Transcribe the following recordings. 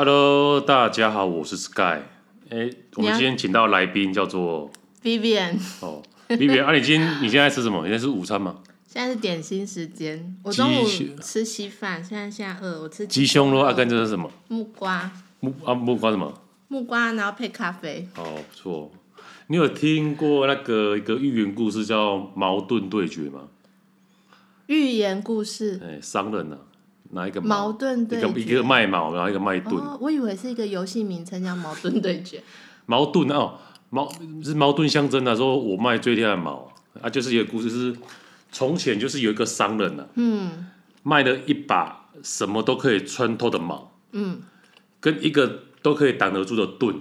Hello，大家好，我是 Sky。哎，我们今天请到来宾叫做 Vivian。哦，Vivian，啊，你今天 你现在吃什么？现在是午餐吗？现在是点心时间。我中午吃稀饭，现在现在饿，我吃鸡胸肉啊，跟这是什么？木瓜。木啊木瓜什么？木瓜，然后配咖啡。哦，不错。你有听过那个一个寓言故事叫《矛盾对决》吗？寓言故事。哎，商人啊，哪一个矛盾对决？一个一个卖矛，然后一个卖盾。哦，我以为是一个游戏名称叫《矛盾对决》。矛盾哦，矛是矛盾相争的，说我卖最厉害的矛啊，就是一个故事，是从前就是有一个商人啊，嗯，卖了一把什么都可以穿透的矛，嗯，跟一个都可以挡得住的盾。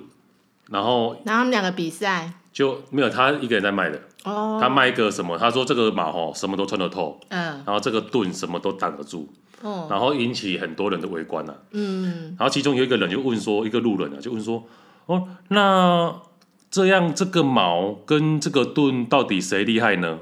然后，然后他们两个比赛就没有他一个人在卖的哦。他卖一个什么？他说这个矛吼什么都穿得透，嗯。然后这个盾什么都挡得住，哦。然后引起很多人的围观呐，嗯。然后其中有一个人就问说，一个路人啊就问说，哦，那这样这个矛跟这个盾到底谁厉害呢？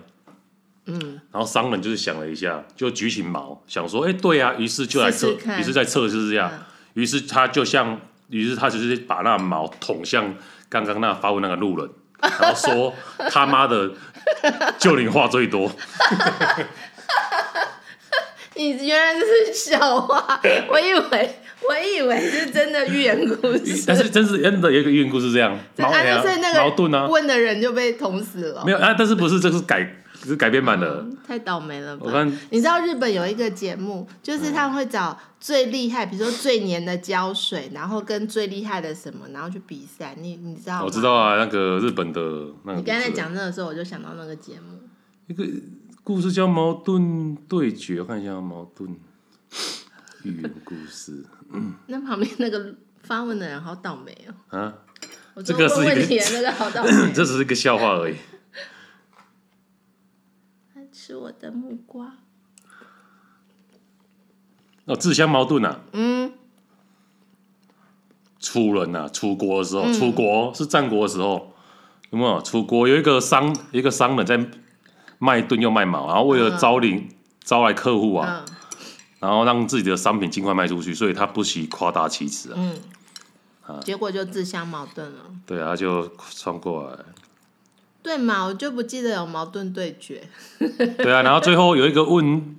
嗯。然后商人就是想了一下，就举起矛想说，哎，对啊。于是就来测，于是在测试这样。于是他就像。于是他就是把那矛捅向刚刚那发问那个路人，然后说：“ 他妈的，就你话最多。”你原来这是笑话，我以为我以为是真的寓言故事。但是真是真的有一个寓言故事这样，矛盾啊，问的人就被捅死了。没有啊，但是不是这是改。是改编版的、嗯，太倒霉了吧！我看你知道日本有一个节目，就是他们会找最厉害，比如说最黏的胶水，然后跟最厉害的什么，然后去比赛。你你知道吗？我知道啊，那个日本的那个。你刚才讲那个时候，我就想到那个节目，一个故事叫《矛盾对决》，看一下矛盾寓言故事。嗯，那旁边那个发问的人好倒霉哦。啊，这个是一个，那个好倒霉，这只是一个笑话而已。吃我的木瓜。哦，自相矛盾啊。嗯。楚人啊，楚国的时候，嗯、楚国是战国的时候，有没有？楚国有一个商，一个商人在卖盾又卖矛，然后为了招领、嗯、招来客户啊，嗯、然后让自己的商品尽快卖出去，所以他不惜夸大其词啊。嗯。啊、结果就自相矛盾了。对啊，就穿过来。对嘛，我就不记得有矛盾对决。对啊，然后最后有一个问，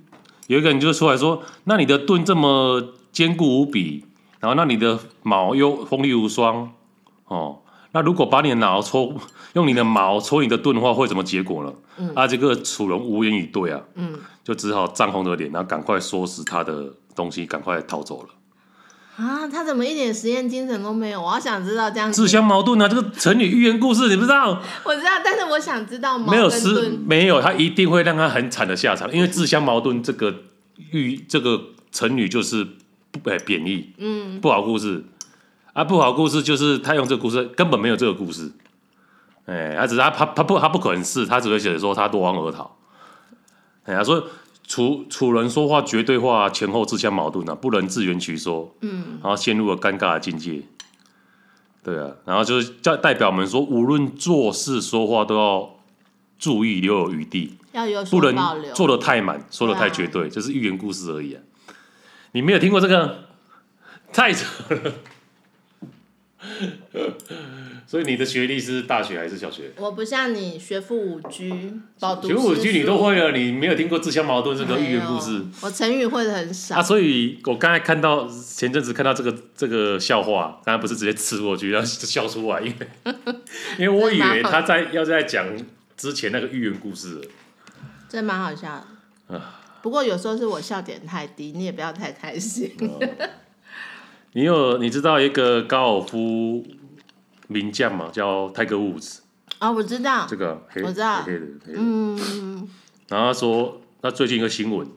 有一个人就出来说：“那你的盾这么坚固无比，然后那你的矛又锋利无双，哦，那如果把你的脑戳，用你的矛戳你的盾的话，会什么结果呢？”嗯、啊，这个楚人无言以对啊，嗯，就只好涨红着脸，然后赶快收拾他的东西，赶快逃走了。啊，他怎么一点实验精神都没有？我好想知道这样。自相矛盾啊，这个成语寓言故事你不知道？我知道，但是我想知道矛没有失没有，他一定会让他很惨的下场，因为自相矛盾这个寓这个成语就是不哎贬义，嗯，不好故事啊，不好故事就是他用这个故事根本没有这个故事，哎，他只是他他他不他不可能是，他只会写说他落荒而逃，哎，他说。楚楚人说话绝对化前后自相矛盾啊，不能自圆其说，嗯，然后陷入了尴尬的境界。对啊，然后就是叫代表们说，无论做事说话都要注意留有余地，要有不能做的太满，说的太绝对，这、啊、是寓言故事而已啊。你没有听过这个？太扯了。所以你的学历是大学还是小学？我不像你学富五车，学富五居你都会了，你没有听过自相矛盾这个寓言故事？我成语会的很少。啊，所以我刚才看到前阵子看到这个这个笑话，刚才不是直接刺过去，然后笑出来，因为 因为我以为他在要在讲之前那个寓言故事，真蛮好笑的。不过有时候是我笑点太低，你也不要太开心。你有你知道一个高尔夫？名将嘛，叫泰格伍兹。啊，我知道这个黑，我知道黑的黑的。嗯，然后他说，他最近一个新闻，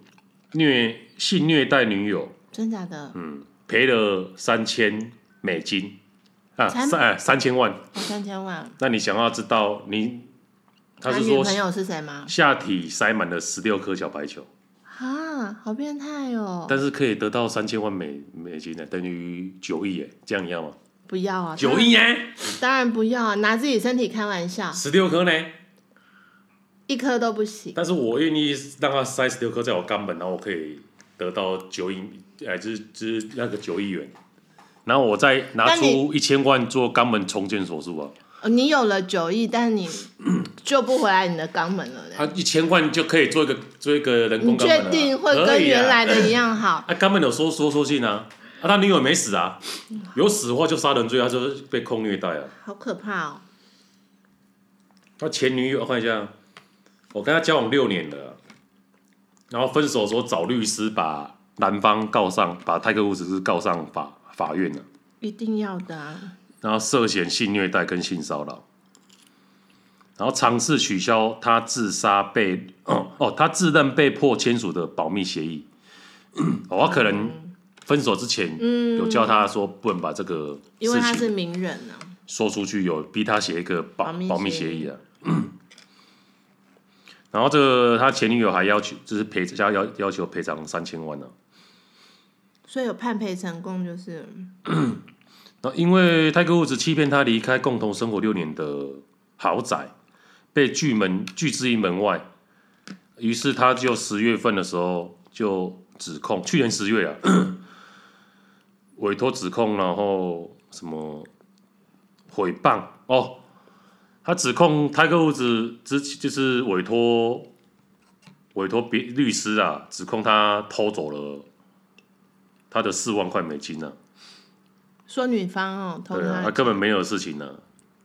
虐性虐待女友，真假的？嗯，赔了三千美金啊，三三千万，三千万。那你想要知道你，他是说女朋友是谁吗？下体塞满了十六颗小白球，啊，好变态哦！但是可以得到三千万美美金呢，等于九亿哎，这样一样吗？不要啊！九亿哎，当然不要啊！拿自己身体开玩笑。十六颗呢？一颗都不行。但是我愿意让他塞十六颗在我肛门，然后我可以得到九亿，哎，就是就是那个九亿元。然后我再拿出一千万做肛门重建手术啊。你有了九亿，但你 救不回来你的肛门了。他一千万就可以做一个做一个人工肛门确定会跟原来的一样好？他肛门有收缩缩性啊，啊，他女友没死啊，有死的话就杀人罪，他就被控虐待啊。好可怕哦！他前女友，我看一下，我跟他交往六年了，然后分手的时候找律师把男方告上，把泰克伍兹是告上法法院了。一定要的啊。然后涉嫌性虐待跟性骚扰，然后尝试取消他自杀被哦哦，他自认被迫签署的保密协议。我、哦、可能分手之前有叫他说不能把这个，因为他是名人呢，说出去有逼他写一个保保密协议啊。然后这个他前女友还要求就是赔要要要求赔偿三千万呢、啊，所以有判赔成功就是。那因为泰克伍兹欺骗他离开共同生活六年的豪宅，被拒门拒之于门外，于是他就十月份的时候就指控，去年十月啊，委托指控，然后什么诽谤哦，他指控泰克伍兹之就是委托委托别律师啊，指控他偷走了他的四万块美金呢、啊。说女方哦，对啊，他根本没有事情呢，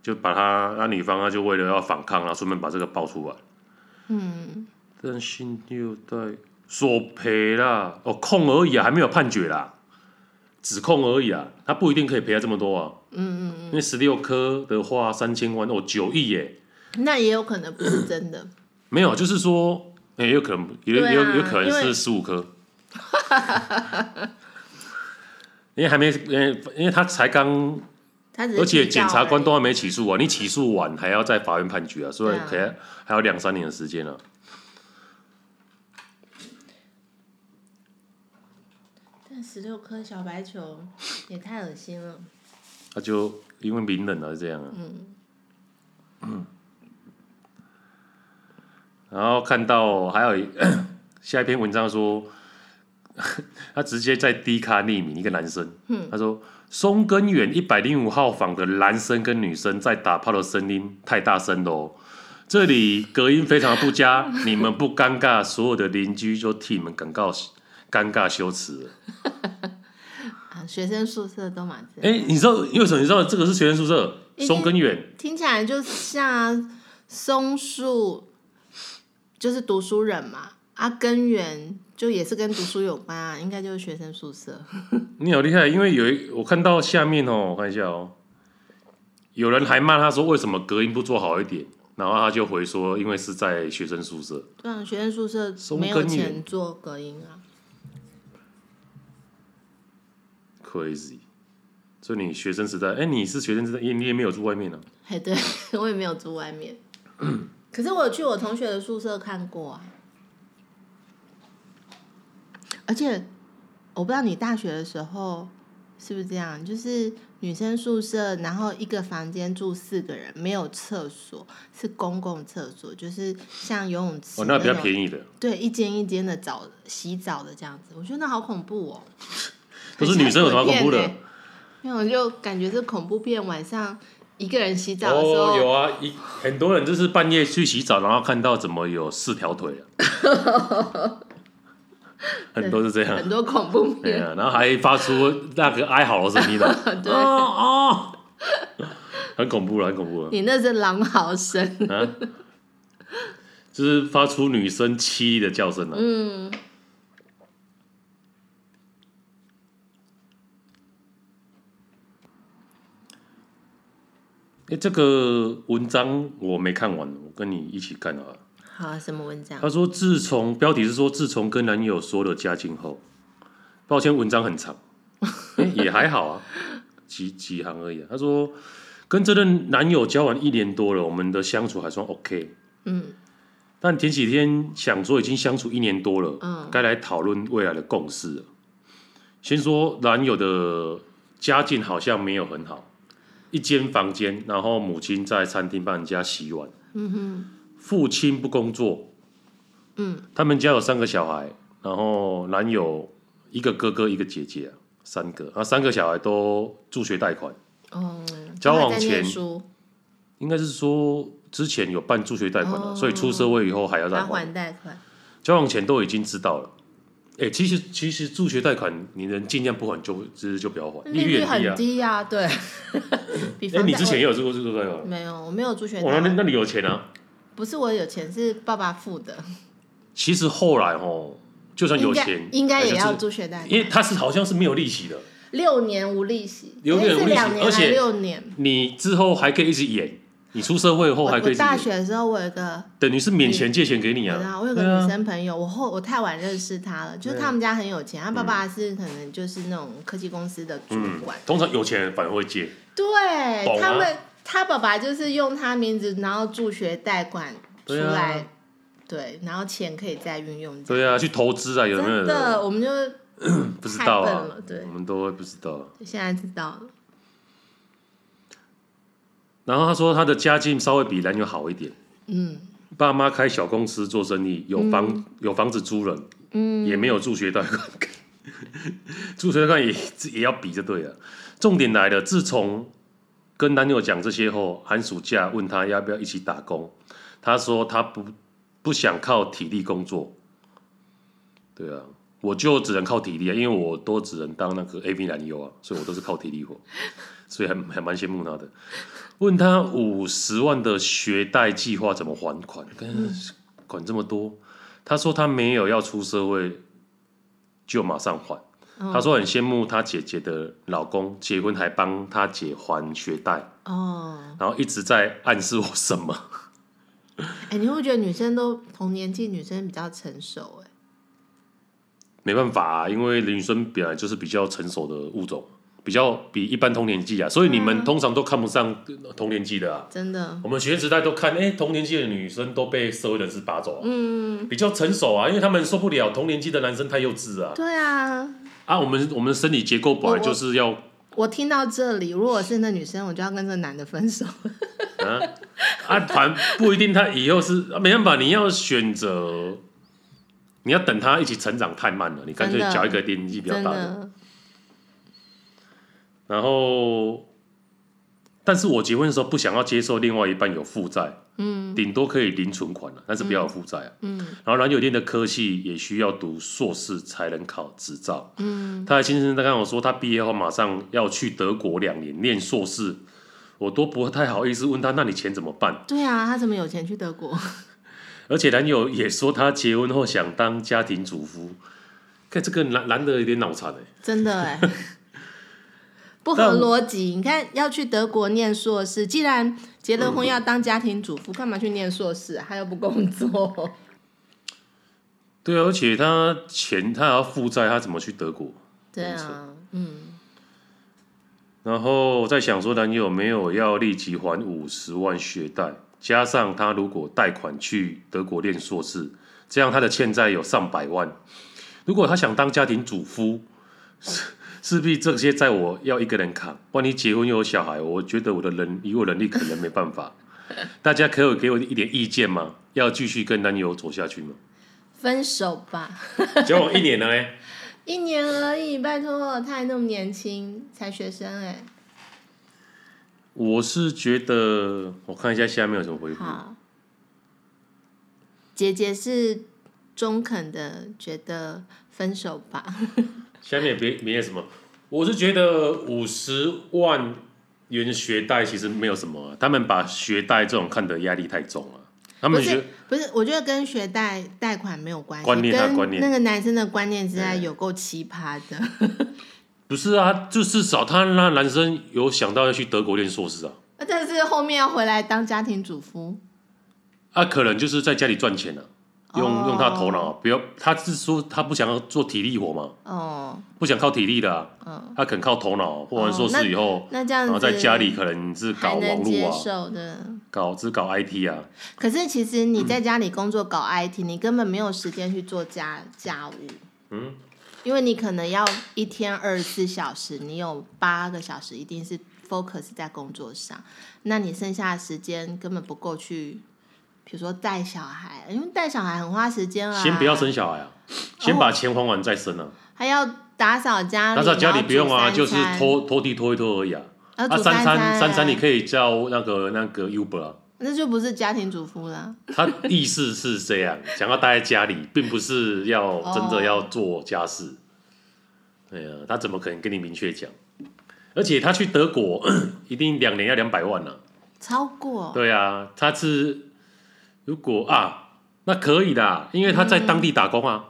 就把他那女方，他就为了要反抗，然后顺便把这个爆出来。嗯，但性虐待索赔啦，哦，控而已啊，还没有判决啦，指控而已啊，他不一定可以赔他这么多啊。嗯嗯嗯，因为十六颗的话三千万哦，九亿耶，那也有可能不是真的。没有，就是说，也有可能，也有、啊、有有可能是十五颗。因为还没，因为因为他才刚，而且检察官都还没起诉啊，你起诉完还要在法院判决啊，所以可能还有两三年的时间了。但十六颗小白球也太恶心了。他就因为名人啊，是这样啊。嗯。嗯。然后看到还有一 下一篇文章说。他直接在低卡匿名一个男生，嗯、他说松根远一百零五号房的男生跟女生在打炮的声音太大声了哦，这里隔音非常的不佳，你们不尴尬，所有的邻居就替你们感到尴尬羞耻了。啊，学生宿舍都蛮……哎、欸，你知道为什么？你知道这个是学生宿舍？松根远听起来就像松树，就是读书人嘛。啊，根源就也是跟读书有关啊，应该就是学生宿舍。你好厉害，因为有一我看到下面哦，我看一下哦，有人还骂他说为什么隔音不做好一点，然后他就回说因为是在学生宿舍。对啊，学生宿舍没有钱做隔音啊。Crazy，所以你学生时代，哎，你是学生时代，你你也没有住外面呢？哎，对，我也没有住外面。可是我有去我同学的宿舍看过啊。而且我不知道你大学的时候是不是这样，就是女生宿舍，然后一个房间住四个人，没有厕所，是公共厕所，就是像游泳池。哦，那比较便宜的。对，一间一间的澡洗澡的这样子，我觉得那好恐怖哦。可是女生有什么恐怖的？因为我就感觉是恐怖片，晚上一个人洗澡的时候。哦，有啊，一很多人就是半夜去洗澡，然后看到怎么有四条腿啊。很多是这样，很多恐怖片，对啊，然后还发出那个哀嚎的声音的，对哦，哦 很恐怖了，很恐怖了。你那是狼嚎声，啊，就是发出女生凄厉的叫声了。嗯。哎、欸，这个文章我没看完，我跟你一起看啊。好啊，什么文章？他说：“自从标题是说，自从跟男友说了家境后，抱歉，文章很长，欸、也还好啊，几几行而已、啊。”他说：“跟这任男友交往一年多了，我们的相处还算 OK。嗯，但前几天想说，已经相处一年多了，嗯，该来讨论未来的共识了。先说男友的家境好像没有很好，一间房间，然后母亲在餐厅帮人家洗碗。嗯哼。”父亲不工作，嗯，他们家有三个小孩，然后男友一个哥哥一个姐姐啊，三个，啊，三个小孩都助学贷款。哦，交往前应该是说之前有办助学贷款的，哦、所以出社会以后还要再还贷款。交往前都已经知道了。哎、欸，其实其实助学贷款你能尽量不还就就是就不要还，利率很低啊。对。哎、欸，你之前也有做过助学贷款？没有，我没有助学贷款。那那你有钱啊？不是我有钱，是爸爸付的。其实后来哦，就算有钱，应该也要助学贷款，因为他是好像是没有利息的，六年无利息，六年无利息，而且六年，你之后还可以一直演，你出社会后还可以。大学的时候，我有一个等于是免钱借钱给你啊。我有个女生朋友，我后我太晚认识她了，就是他们家很有钱，他爸爸是可能就是那种科技公司的主管。通常有钱人反而会借。对他们，他爸爸就是用他名字，然后助学贷款。出来，对，然后钱可以再运用。对啊，去投资啊，有没有？真的，我们就 不知道啊，对，我们都会不知道。现在知道了。然后他说，他的家境稍微比男友好一点。嗯。爸妈开小公司做生意，有房有房子租人，嗯，也没有助学贷款。助学贷款也也要比就对了。重点来了，自从跟男友讲这些后，寒暑假问他要不要一起打工。他说他不不想靠体力工作，对啊，我就只能靠体力啊，因为我都只能当那个 AV 男优啊，所以我都是靠体力活，所以还还蛮羡慕他的。问他五十万的学贷计划怎么还款？跟管这么多，他说他没有要出社会就马上还。他说很羡慕他姐姐的老公结婚还帮他姐还学贷哦，然后一直在暗示我什么。哎、欸，你会觉得女生都同年纪，女生比较成熟哎？没办法啊，因为女生本来就是比较成熟的物种，比较比一般同年纪啊，所以你们通常都看不上同年纪的啊。真的，我们学生时代都看，哎、欸，同年纪的女生都被社会人士拔走啊。嗯，比较成熟啊，因为他们受不了同年纪的男生太幼稚啊。对啊。啊，我们我们的生理结构本来就是要。我听到这里，如果是那女生，我就要跟这男的分手。啊，啊，反不一定，他以后是没办法，你要选择，你要等他一起成长太慢了，你干脆找一个年纪比较大的。的然后，但是我结婚的时候不想要接受另外一半有负债。嗯，顶多可以零存款了，但是不要有负债啊。嗯，然后男友店的科系也需要读硕士才能考执照。嗯，他的先生在跟我说，他毕业后马上要去德国两年念硕士，我都不太好意思问他，那你钱怎么办？对啊，他怎么有钱去德国？而且男友也说他结婚后想当家庭主妇，看这个男男的有点脑残哎，真的哎。不合逻辑，你看要去德国念硕士，既然结了婚要当家庭主妇，干嘛去念硕士？他又不工作？对啊，而且他钱他还要负债，他怎么去德国？对啊，嗯。然后在想说，男友没有要立即还五十万学贷，加上他如果贷款去德国念硕士，这样他的欠债有上百万。如果他想当家庭主妇，势必这些在我要一个人扛，万一结婚又有小孩，我觉得我的能以我能力可能没办法。大家可以给我一点意见吗？要继续跟男友走下去吗？分手吧。交往一年了哎，一年而已，拜托，他还那么年轻，才学生哎。我是觉得，我看一下下面有什么回复。姐姐是中肯的，觉得分手吧。下面别别什么，我是觉得五十万元学贷其实没有什么，他们把学贷这种看得压力太重了。他们觉得不是，我觉得跟学贷贷款没有关系，观念啊观念，那个男生的观念之在有够奇葩的。不是啊，就至少他那男生有想到要去德国念硕士啊。但是后面要回来当家庭主妇，啊，可能就是在家里赚钱了。用用他头脑，不要，他是说他不想要做体力活嘛？哦，不想靠体力的啊。嗯，他肯靠头脑，或者说是以后，那这样子，然后在家里可能是搞网络啊，搞只搞 IT 啊。可是其实你在家里工作搞 IT，你根本没有时间去做家家务。嗯，因为你可能要一天二十四小时，你有八个小时一定是 focus 在工作上，那你剩下的时间根本不够去。比如说带小孩，因为带小孩很花时间啊。先不要生小孩啊，先把钱还完再生啊。还要打扫家里，打扫家里不用啊，就是拖拖地拖一拖而已啊。啊，三餐三餐你可以叫那个那个 Uber 啊。那就不是家庭主妇啦。他意思是这样，想要待在家里，并不是要真的要做家事。哎呀，他怎么可能跟你明确讲？而且他去德国，一定两年要两百万呢、啊。超过。对啊，他是如果啊，那可以的，因为他在当地打工啊，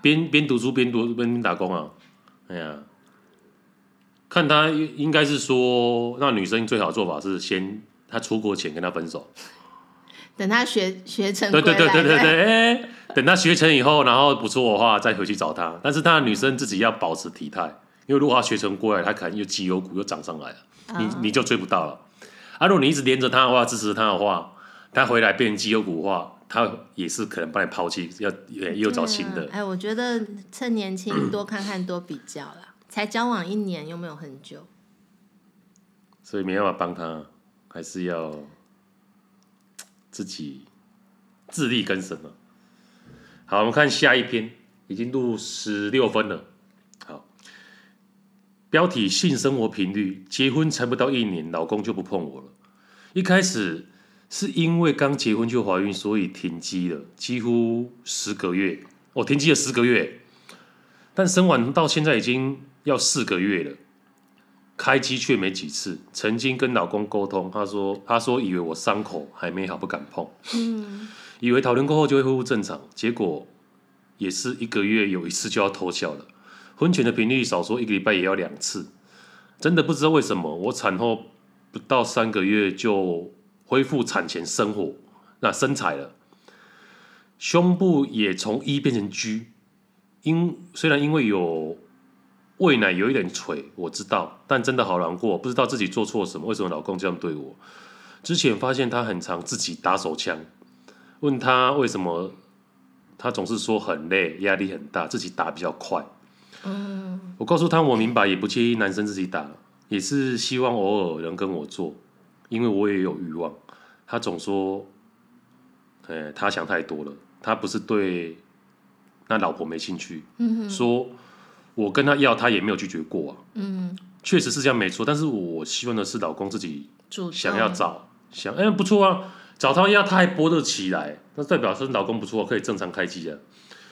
边边、嗯、读书边读边打工啊。哎呀，看他应该是说，那女生最好的做法是先。他出国前跟他分手，等他学学成，对对对对对对，哎，等他学成以后，然后不错的话再回去找他。但是他的女生自己要保持体态，因为如果他学成过来，他可能又绩优股又涨上来了，你你就追不到了。啊，如果你一直连着他的话，支持他的话，他回来变成绩优股化，他也是可能把你抛弃，要又找新的。哎，我觉得趁年轻多看看多比较啦，才交往一年又没有很久，所以没办法帮他。还是要自己自力更生了。好，我们看下一篇，已经录十六分了。好，标题：性生活频率，结婚才不到一年，老公就不碰我了。一开始是因为刚结婚就怀孕，所以停机了，几乎十个月。我停机了十个月，但生完到现在已经要四个月了。开机却没几次，曾经跟老公沟通，他说：“他说以为我伤口还没好，不敢碰。嗯，以为讨论过后就会恢复正常，结果也是一个月有一次就要偷笑了。婚前的频率少说一个礼拜也要两次，真的不知道为什么。我产后不到三个月就恢复产前生活，那身材了，胸部也从一变成 G，因虽然因为有。”喂奶有一点垂，我知道，但真的好难过，不知道自己做错什么，为什么老公这样对我？之前发现他很常自己打手枪，问他为什么，他总是说很累，压力很大，自己打比较快。嗯，我告诉他我明白，也不介意男生自己打，也是希望偶尔能跟我做，因为我也有欲望。他总说，哎，他想太多了，他不是对那老婆没兴趣，嗯，说。我跟他要，他也没有拒绝过啊。嗯，确实是这样，没错。但是我希望的是老公自己想要找，想哎、欸、不错啊，找他要他还拨得起来，那代表是老公不错，可以正常开机啊。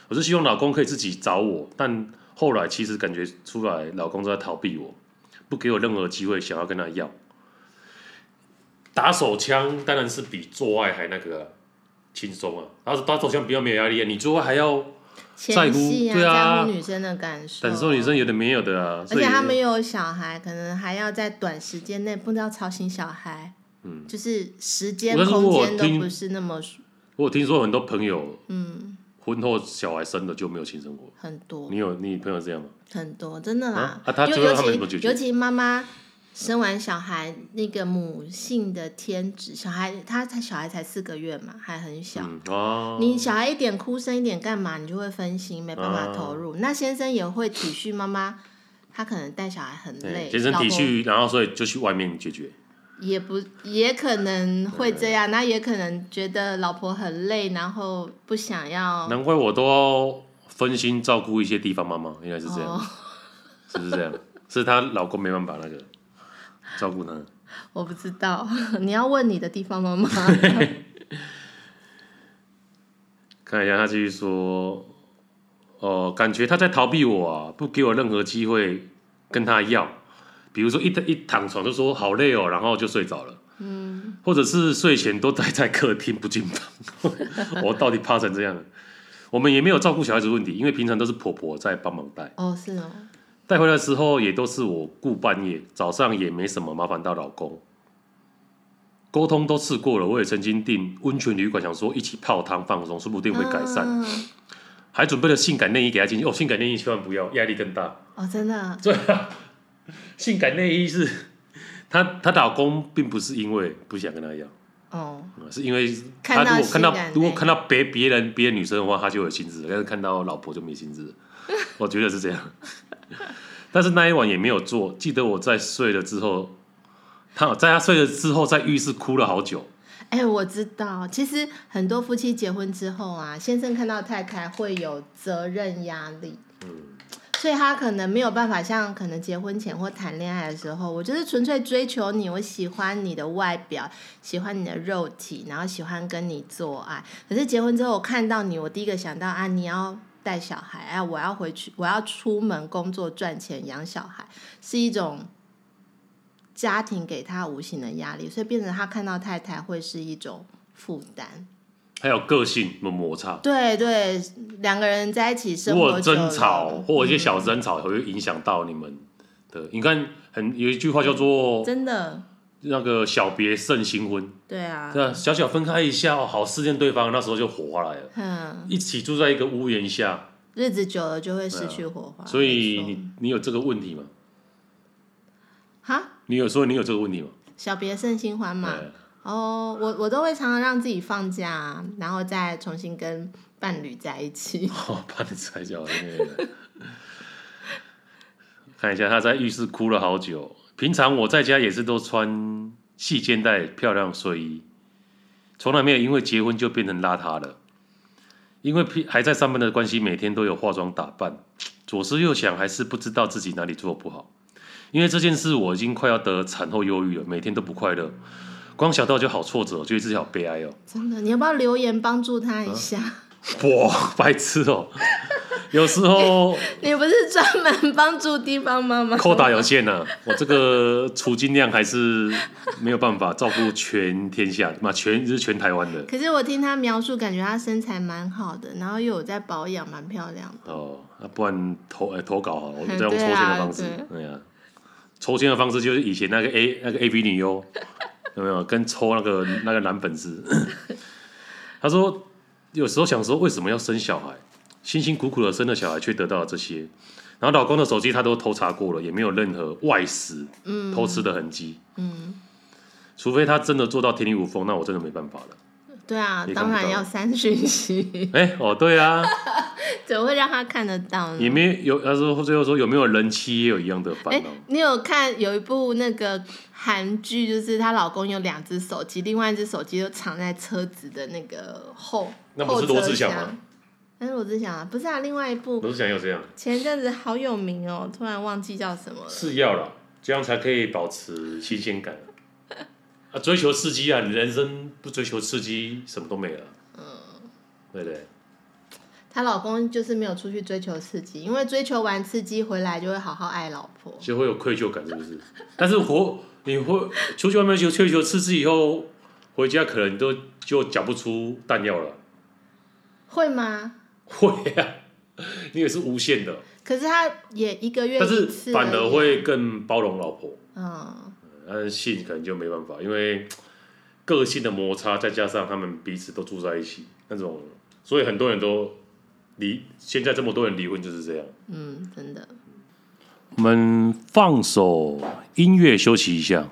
我是希望老公可以自己找我，但后来其实感觉出来，老公都在逃避我，不给我任何机会想要跟他要。打手枪当然是比做爱还那个轻松啊，然后打手枪比较没有压力啊，你做爱还要。在乎，对啊，在乎女生的感受，感受女生有的没有的啊。而且他们有小孩，可能还要在短时间内不知道吵醒小孩，嗯，就是时间空间都不是那么。我有听说很多朋友，嗯，婚后小孩生了就没有性生活，很多。你有你朋友这样吗？很多，真的啦。啊，他最后他们怎么解决？尤其妈妈。生完小孩，那个母性的天职，小孩他才小孩才四个月嘛，还很小。嗯哦、你小孩一点哭声一点干嘛，你就会分心，没办法投入。哦、那先生也会体恤妈妈，他可能带小孩很累。先生体恤，然后所以就去外面解决。也不也可能会这样，嗯、那也可能觉得老婆很累，然后不想要。难怪我都要分心照顾一些地方妈妈，应该是这样，哦、是不是这样？是她老公没办法那个。照顾他，我不知道，你要问你的地方妈妈。看一下，他继续说，哦、呃，感觉他在逃避我啊，不给我任何机会跟他要。比如说一一躺床就说好累哦，然后就睡着了。嗯，或者是睡前都待在客厅不进房。我到底怕成这样？我们也没有照顾小孩子问题，因为平常都是婆婆在帮忙带。哦，是哦。带回来的时候也都是我顾半夜，早上也没什么麻烦到老公。沟通都试过了，我也曾经订温泉旅馆，想说一起泡汤放松，说不定会改善。嗯、还准备了性感内衣给他进去。哦，性感内衣千万不要，压力更大。哦，真的。对啊，性感内衣是她她老公并不是因为不想跟她要，哦，是因为他如果看到如果看到别别人别的女生的话，他就有兴致，但是看到老婆就没兴致。我觉得是这样。但是那一晚也没有做，记得我在睡了之后，他在他睡了之后，在浴室哭了好久。哎、欸，我知道，其实很多夫妻结婚之后啊，先生看到太太会有责任压力，嗯，所以他可能没有办法像可能结婚前或谈恋爱的时候，我就是纯粹追求你，我喜欢你的外表，喜欢你的肉体，然后喜欢跟你做爱。可是结婚之后，我看到你，我第一个想到啊，你要带小孩，哎，我要回去，我要出门工作赚钱养小孩，是一种家庭给他无形的压力，所以变成他看到太太会是一种负担。还有个性的摩擦，对对，两个人在一起生活，争吵或者一些小争吵，会影响到你们的。嗯、你看，很有一句话叫做“真的那个小别胜新婚”，对啊，对啊，小小分开一下，好思念对方，那时候就火花来了。嗯，一起住在一个屋檐下，日子久了就会失去火花。所以你你有这个问题吗？哈？你有说你有这个问题吗？小别胜新欢嘛。哦、oh，我我都会常常让自己放假，然后再重新跟伴侣在一起。哦，伴侣在一起，看一下他在浴室哭了好久。平常我在家也是都穿细肩带漂亮睡衣，从来没有因为结婚就变成邋遢了。因为还在上班的关系，每天都有化妆打扮。左思右想，还是不知道自己哪里做不好。因为这件事，我已经快要得产后忧郁了，每天都不快乐。光想到就好挫折，觉得自己好悲哀哦。真的，你要不要留言帮助他一下？哇，白痴哦！有时候你，你不是专门帮助地方妈妈？扣打有限呢、啊，我这个储金量还是没有办法照顾全天下嘛，全是全台湾的。可是我听他描述，感觉他身材蛮好的，然后又有在保养，蛮漂亮的。哦，那不然投投稿好，我们再用抽签的方式。对呀、啊，抽签的方式就是以前那个 A 那个 A B 女优。有没有跟抽那个那个男粉丝？他说有时候想说，为什么要生小孩？辛辛苦苦的生了小孩，却得到了这些。然后老公的手机他都偷查过了，也没有任何外食、偷吃的痕迹。嗯，除非他真的做到天衣无缝，那我真的没办法了。对啊，当然要三讯息。哎、欸，哦，对啊，怎么会让他看得到呢？也没有，他说最后说有没有人妻也有一样的烦恼？哎、欸，你有看有一部那个韩剧，就是她老公有两只手机，另外一只手机都藏在车子的那个后。那不是罗志祥吗？那是罗志祥啊，不是啊，另外一部。罗志祥有这样？前阵子好有名哦，突然忘记叫什么了。是要了，这样才可以保持新鲜感。啊，追求刺激啊！你人生不追求刺激，什么都没了。嗯，对对。她老公就是没有出去追求刺激，因为追求完刺激回来就会好好爱老婆，就会有愧疚感，是不是？但是活你会出去外面求追求刺激以后，回家可能都就讲不出弹药了。会吗？会啊，你也是无限的。可是他也一个月一，但是反而会更包容老婆。嗯。但是性可能就没办法，因为个性的摩擦，再加上他们彼此都住在一起，那种，所以很多人都离。现在这么多人离婚就是这样。嗯，真的。我们放首音乐休息一下。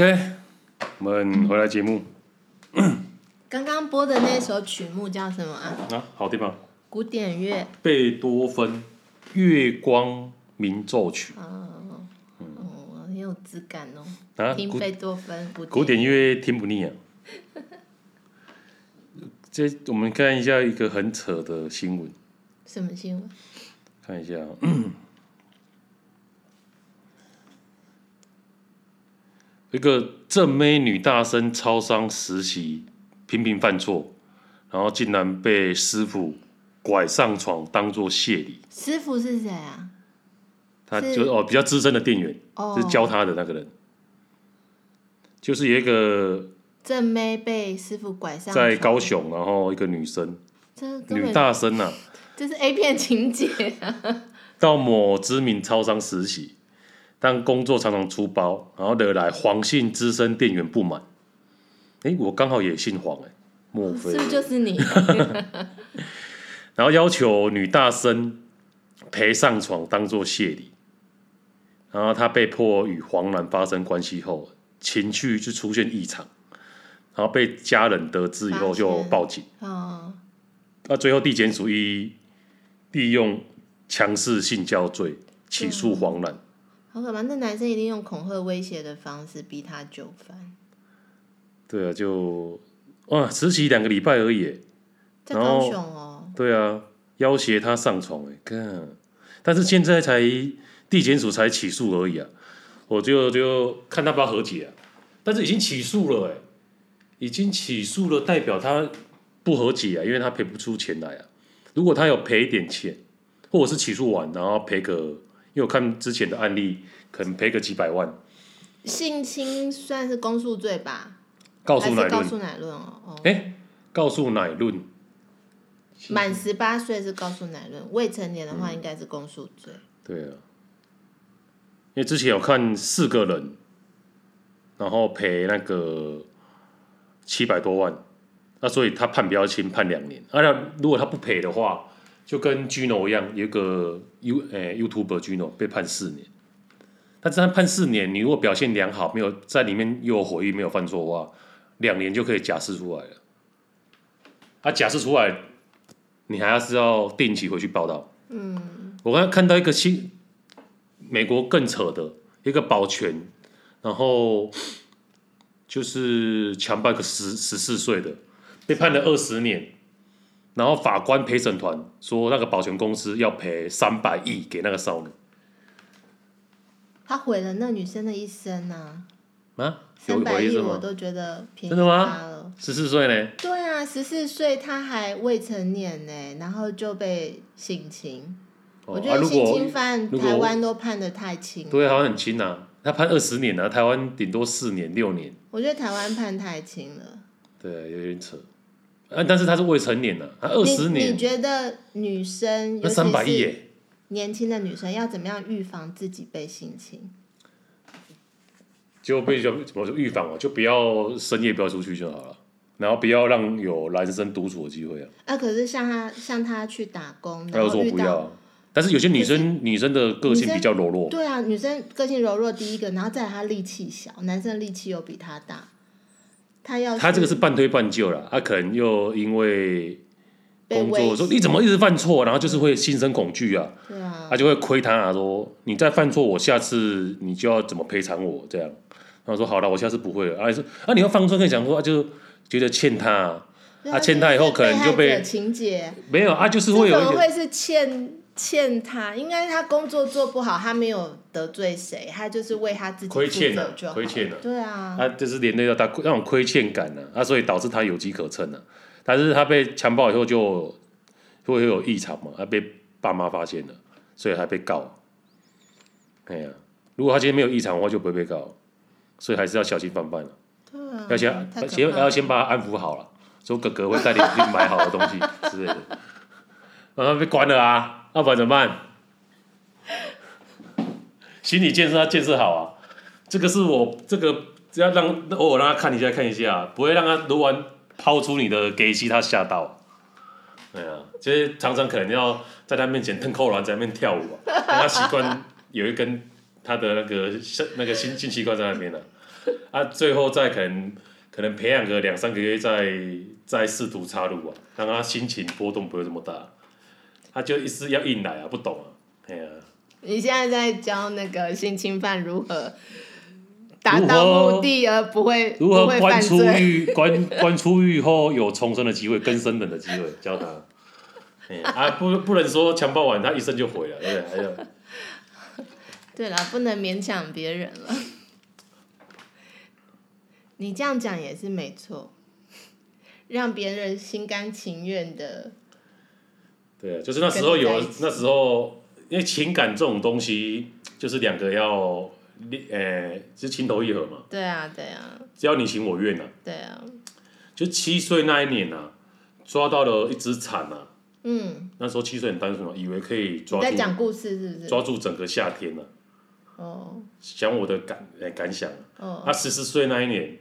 OK，我们回来节目。刚刚播的那首曲目叫什么啊？啊，好地方。古典乐。贝多芬《月光鸣奏曲》。哦，哦，很有质感哦。啊，听贝多芬古典，古典乐听不腻啊。这我们看一下一个很扯的新闻。什么新闻？看一下。一个正妹女大生超商实习，频频犯错，然后竟然被师傅拐上床当做谢礼。师傅是谁啊？他就是哦，比较资深的店员，哦、是教他的那个人。就是有一个正妹被师傅拐上，在高雄，然后一个女生，女大生啊，这是 A 片情节啊。到某知名超商实习。但工作常常出包，然后惹来黄姓资深店员不满。哎，我刚好也姓黄，哎，莫非？是不是就是你？然后要求女大生陪上床当做谢礼，然后他被迫与黄男发生关系后，情绪就出现异常，然后被家人得知以后就报警。哦。那最后地检署以利用强势性交罪起诉黄男。好可怕！那男生一定用恐吓威胁的方式逼他就范。对啊，就哇，实习两个礼拜而已。在高雄哦。对啊，要挟他上床哎，看，但是现在才地检署才起诉而已啊，我就就看他不要和解啊，但是已经起诉了哎，已经起诉了，代表他不和解啊，因为他赔不出钱来啊。如果他有赔一点钱，或者是起诉完然后赔个。因为我看之前的案例，可能赔个几百万。性侵算是公诉罪吧？告诉乃论。告诉乃论哦。哎、欸，告诉乃论。满十八岁是告诉乃论，未成年的话应该是公诉罪、嗯。对啊。因为之前有看四个人，然后赔那个七百多万，那所以他判比较轻，判两年。啊，那如果他不赔的话。就跟 Gino 一样，有一个 U 诶、欸、YouTuber Gino 被判四年。但是他判四年，你如果表现良好，没有在里面又有回忆，没有犯错的话，两年就可以假释出来了。他、啊、假释出来，你还要是要定期回去报道。嗯。我刚才看到一个新美国更扯的一个保全，然后就是强暴个十十四岁的，被判了二十年。然后法官陪审团说，那个保全公司要赔三百亿给那个少女。他毁了那女生的一生呢、啊。啊？三百亿我都觉得便宜他了。十四岁呢？对啊，十四岁他还未成年呢，然后就被性侵。哦、我觉得性侵犯台湾都判的太轻。对，好像很轻啊。他判二十年啊，台湾顶多四年六年。我觉得台湾判太轻了。对，有点扯。但是他是未成年的，他二十年。你觉得女生，那三百亿耶，年轻的女生要怎么样预防自己被性侵？就被就怎么说预防啊？就不要深夜不要出去就好了，然后不要让有男生独处的机会啊。啊，可是像他像他去打工，他又说不要。但是有些女生女生的个性比较柔弱。对啊，女生个性柔弱，第一个，然后再来她力气小，男生力气又比她大。他要他这个是半推半就了，他可能又因为工作说你怎么一直犯错，然后就是会心生恐惧啊，啊，他就会亏他啊，说你再犯错，我下次你就要怎么赔偿我这样，然后说好了，我下次不会了，啊，说啊你要犯错可以讲说啊，就觉得欠他，啊，啊欠他以后可能就被情节。没有啊，就是会有一点会是欠。欠他，应该他工作做不好，他没有得罪谁，他就是为他自己。亏欠了，亏欠了，对啊，他就是连累到他那种亏欠感呢，啊，所以导致他有机可乘呢。但是他被强暴以后就会有异常嘛，他被爸妈发现了，所以还被告。哎呀，如果他今天没有异常的话，就不会被告，所以还是要小心防范了。对啊，要先先要先把他安抚好了，说哥哥会带你去买好的东西之类的，然 后被关了啊。那、啊、不然怎么办？心理建设要建设好啊！这个是我这个只要让偶尔让他看一下看一下，不会让他读完抛出你的给息，他吓到。对啊，其实常常可能要在他面前腾扣篮，在那边跳舞啊，让他习惯有一根他的那个那个新新习惯在那边呢、啊。啊，最后再可能可能培养个两三个月再，再再试图插入啊，让他心情波动不会这么大。他就一直要硬来啊，不懂啊，哎呀。你现在在教那个性侵犯如何达到目的而不会如何关出狱关 关出狱后有重生的机会，更生人的机会，教他。啊，不不能说强暴完他一生就毁了，对不对？还有。对了，不能勉强别人了。你这样讲也是没错，让别人心甘情愿的。对啊，就是那时候有那时候，因为情感这种东西，就是两个要，呃，是情投意合嘛。对啊，对啊。只要你情我愿呐。对啊。就七岁那一年啊，抓到了一只蝉啊。嗯。那时候七岁很单纯嘛，以为可以抓住。在讲故事是不是？抓住整个夏天呢。哦。讲我的感诶感想。哦。他十四岁那一年，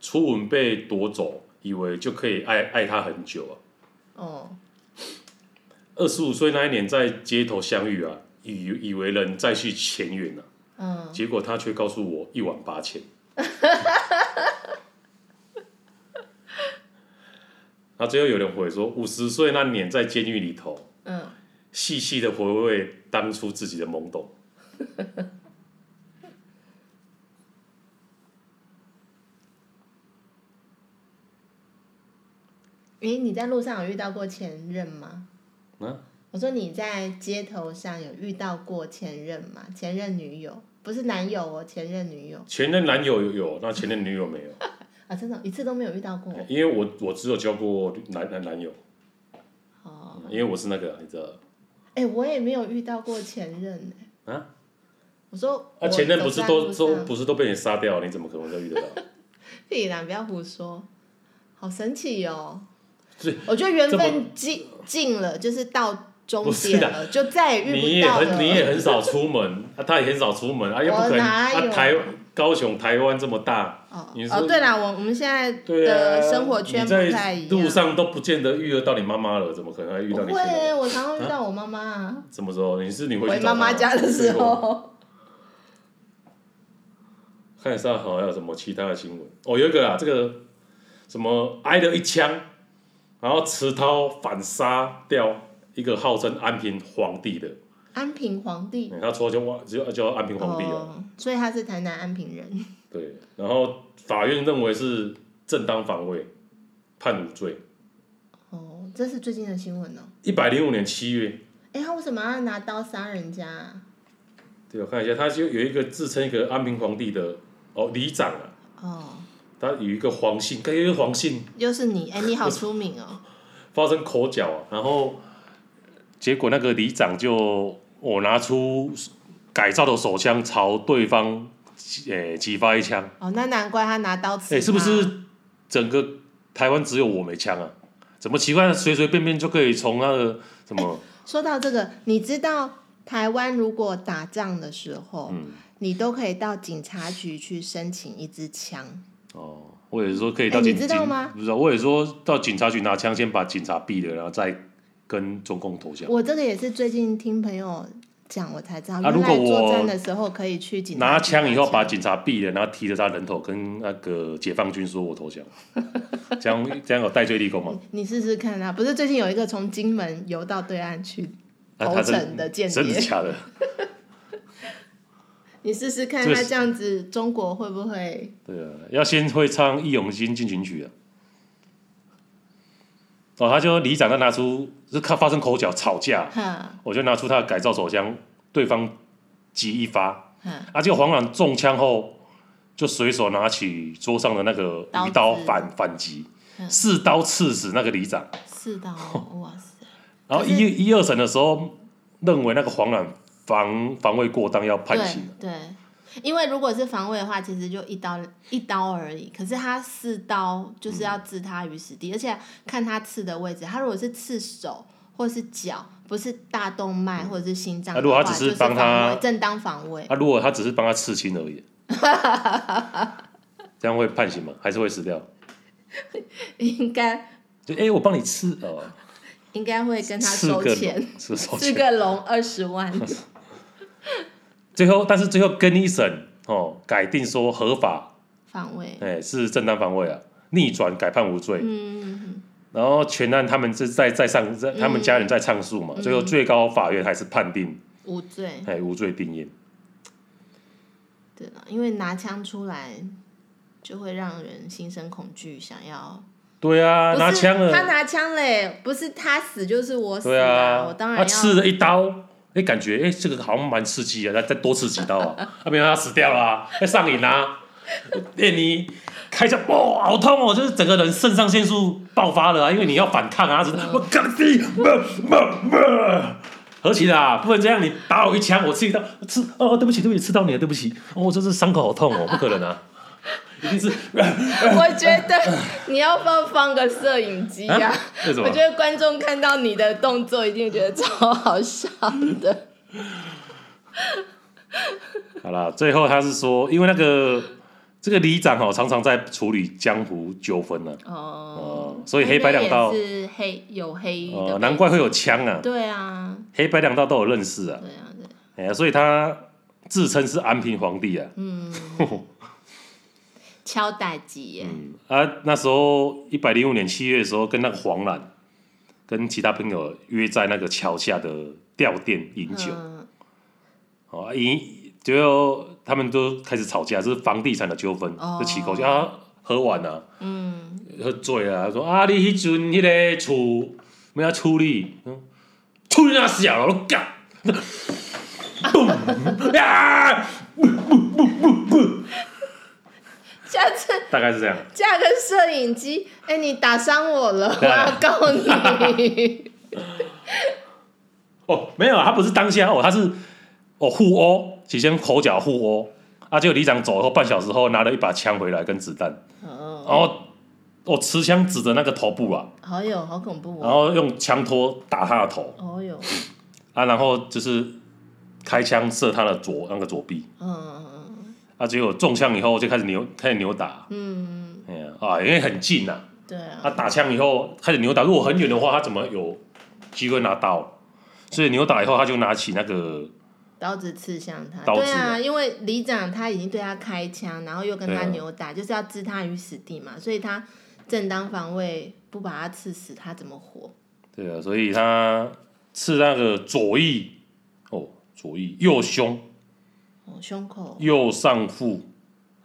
初吻被夺走，以为就可以爱爱他很久啊。哦。二十五岁那一年在街头相遇啊，以以为能再续前缘呢，嗯，结果他却告诉我一万八千，那最后有人回说五十岁那年在监狱里头，嗯，细细的回味当初自己的懵懂。诶，你在路上有遇到过前任吗？啊、我说你在街头上有遇到过前任吗？前任女友不是男友哦，前任女友。前任男友有有，那前任女友没有。啊，真的，一次都没有遇到过。因为我我只有交过男男男友。哦。因为我是那个，你知道。哎、欸，我也没有遇到过前任啊？我说。啊，前任不是都都不是都被你杀掉？你怎么可能会遇得到？屁啦，不要胡说，好神奇哦。我觉得缘分尽尽了，就是到终点了，就再也遇不到了。你也很，你也很少出门，啊，他也很少出门，啊，又不可能。啊，台高雄、台湾这么大。哦。哦，对啦，我我们现在的生活圈不太一样。路上都不见得遇得到你妈妈了，怎么可能还遇到你？不会，我常常遇到我妈妈啊。什么时候？你是你回回妈妈家的时候。看一下，好像有什么其他的新闻？哦，有一个啊，这个什么挨了一枪。然后持刀反杀掉一个号称安平皇帝的安平皇帝，他叫就叫安平皇帝哦，所以他是台南安平人。对，然后法院认为是正当防卫，判无罪。哦，这是最近的新闻哦。一百零五年七月。哎，他为什么要拿刀杀人家啊？对，我看一下，他就有一个自称一个安平皇帝的哦里长啊。哦。他有一个黄姓，跟一个黄姓，又是你，哎，你好出名哦。发生口角啊，然后结果那个里长就我拿出改造的手枪朝对方诶击发一枪。哦，那难怪他拿刀刺。哎，是不是整个台湾只有我没枪啊？怎么奇怪，随随便便就可以从那个什么？说到这个，你知道台湾如果打仗的时候，嗯，你都可以到警察局去申请一支枪。哦，我也是说可以到警，欸、你知道吗？不知道，我也说到警察局拿枪，先把警察毙了，然后再跟中共投降。我这个也是最近听朋友讲，我才知道。啊，如果我作战的时候可以去警察拿枪以后把警察毙了，然后提着他人头跟那个解放军说：“我投降。”这样这样有戴罪立功吗？你试试看啊！不是最近有一个从金门游到对岸去投诚的间谍，真的假的？你试试看，他这样子，中国会不会？对啊，要先会唱《义勇军进行曲》啊。哦，他就里长他拿出，是他发生口角吵架，我就拿出他的改造手枪，对方击一发，啊，结果黄朗中枪后，就随手拿起桌上的那个鱼刀反反击，四刀刺死那个里长。四刀，哇塞！然后一一二审的时候，认为那个黄朗。防防卫过当要判刑。对，因为如果是防卫的话，其实就一刀一刀而已。可是他四刀就是要置他于死地，嗯、而且看他刺的位置。他如果是刺手或是脚，不是大动脉或者是心脏、嗯，如果他只是帮他正当防卫，他如果他只是帮他刺青而已，这样会判刑吗？还是会死掉？应该就哎、欸，我帮你刺哦，应该会跟他收钱，四 个龙二十万。最后，但是最后更一审哦，改定说合法防卫，哎，是正当防卫啊，逆转改判无罪。嗯，然后全案他们是在在上，在他们家人在上诉嘛，最后最高法院还是判定无罪，哎，无罪定谳。对了，因为拿枪出来就会让人心生恐惧，想要。对啊，拿枪了，他拿枪嘞，不是他死就是我死啊！对啊，我当然要。他刺了一刀，哎，感觉哎，这个好像蛮刺激啊，再再多刺几刀啊，啊，没有他死掉了，啊，在上瘾啊！哎，你开枪，哇，好痛哦，就是整个人肾上腺素爆发了啊，因为你要反抗啊，是，我靠你，不不不，合起来，不能这样，你打我一枪，我刺一刀，刺，哦，对不起对不起，刺到你了，对不起，哦，这是伤口好痛哦，不可能啊。一定是，我觉得你要放放个摄影机啊！啊我觉得观众看到你的动作，一定觉得超好笑的。好了，最后他是说，因为那个这个里长哦，常常在处理江湖纠纷呢。哦、呃。所以黑白两道是黑有黑哦、呃，难怪会有枪啊。对啊。黑白两道都有认识啊。对啊，对。哎呀，所以他自称是安平皇帝啊。嗯。敲打机耶！嗯啊，那时候一百零五年七月的时候，跟那个黄兰，跟其他朋友约在那个桥下的吊店饮酒。嗯、哦，饮就他们都开始吵架，这是房地产的纠纷，哦、就起口就啊，喝完了，嗯，喝醉了，说啊，你迄阵迄个厝没要处理，嗯，处理那小了，我干，嘣呀！下次大概是这样，架个摄影机，哎、欸，你打伤我了，我要告你。哦，没有，他不是当下哦，他是哦互殴，起先口角互殴，啊，结果里长走后半小时后拿了一把枪回来跟子弹，哦，然后我持枪指着那个头部啊，好有好恐怖、哦，然后用枪托打他的头，哦哟，啊，然后就是开枪射他的左那个左臂，嗯嗯嗯。啊！结果中枪以后就开始扭，开始扭打。嗯，哎呀啊，因为很近呐。对啊。他打枪以后开始扭打，如果很远的话，他怎么有机会拿刀？所以扭打以后，他就拿起那个刀子刺向他。刀子。对啊，因为里长他已经对他开枪，然后又跟他扭打，就是要置他于死地嘛。所以他正当防卫，不把他刺死，他怎么活？对啊，所以他刺那个左翼，哦，左翼右胸。胸口、右上腹、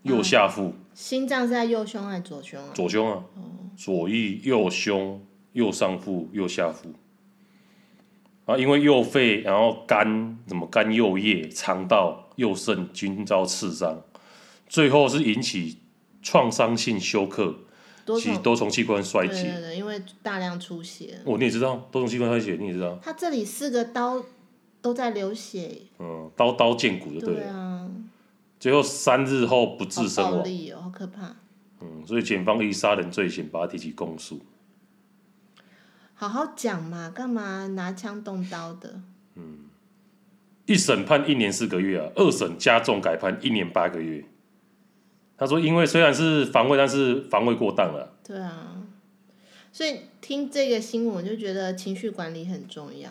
右下腹，啊、心脏是在右胸还是左胸啊？左胸啊，哦、左翼、右胸、右上腹、右下腹。啊，因为右肺，然后肝，什么肝右叶、肠道、右肾均遭刺伤，最后是引起创伤性休克，其多重器官衰竭。对对对，因为大量出血。哦，你也知道多重器官衰竭，你也知道。他这里四个刀。都在流血，嗯，刀刀见骨就对了。对啊，最后三日后不治身亡。好暴力哦，好可怕。嗯，所以检方以杀人罪嫌把他提起公诉。好好讲嘛，干嘛拿枪动刀的？嗯，一审判一年四个月啊，二审加重改判一年八个月。他说，因为虽然是防卫，但是防卫过当了。对啊，所以听这个新闻我就觉得情绪管理很重要。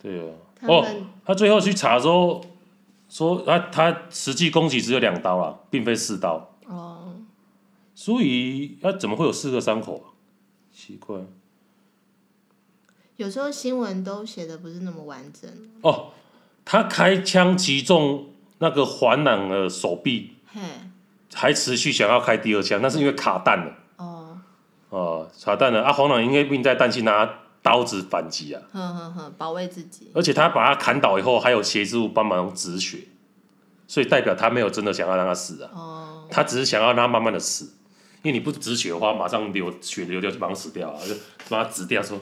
对啊。哦，他最后去查的时候说他他实际攻击只有两刀啦，并非四刀。哦，所以他怎么会有四个伤口啊？奇怪。有时候新闻都写的不是那么完整。哦，他开枪击中那个黄朗的手臂，嘿，还持续想要开第二枪，那是因为卡弹了。哦，哦，卡弹了啊！黄朗应该命在旦夕拿。刀子反击啊！哼哼哼，保卫自己。而且他把他砍倒以后，还有协助帮忙止血，所以代表他没有真的想要让他死啊。哦。他只是想要让他慢慢的死，因为你不止血的话，马上流血流掉就马上死掉啊，就把他止掉，说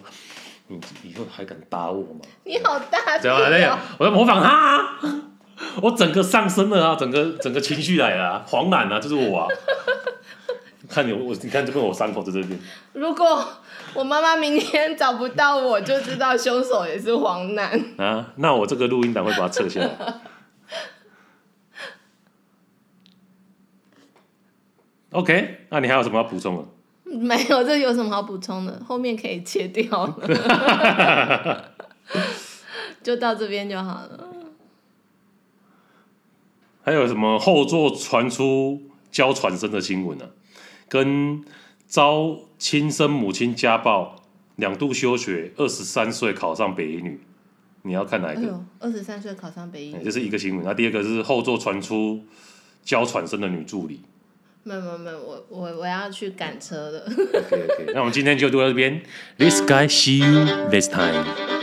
你以后还敢打我吗？你好大气、哦。我在模仿他、啊，我整个上升了啊，整个整个情绪来了、啊，黄蓝啊，就是我啊。看你我，你看这边我伤口在这边。如果我妈妈明天找不到我，就知道凶手也是黄男。啊，那我这个录音档会把它撤下来。OK，那你还有什么要补充的？没有，这有什么好补充的？后面可以切掉了，就到这边就好了。还有什么后座传出？娇传声的新闻啊，跟遭亲生母亲家暴，两度休学，二十三岁考上北一女，你要看哪一个？二十三岁考上北一女，这是一个新闻。那第二个是后座传出娇喘声的女助理。没有没有没有，我我我要去赶车了。OK OK，那我们今天就读到这边。This guy see you this time.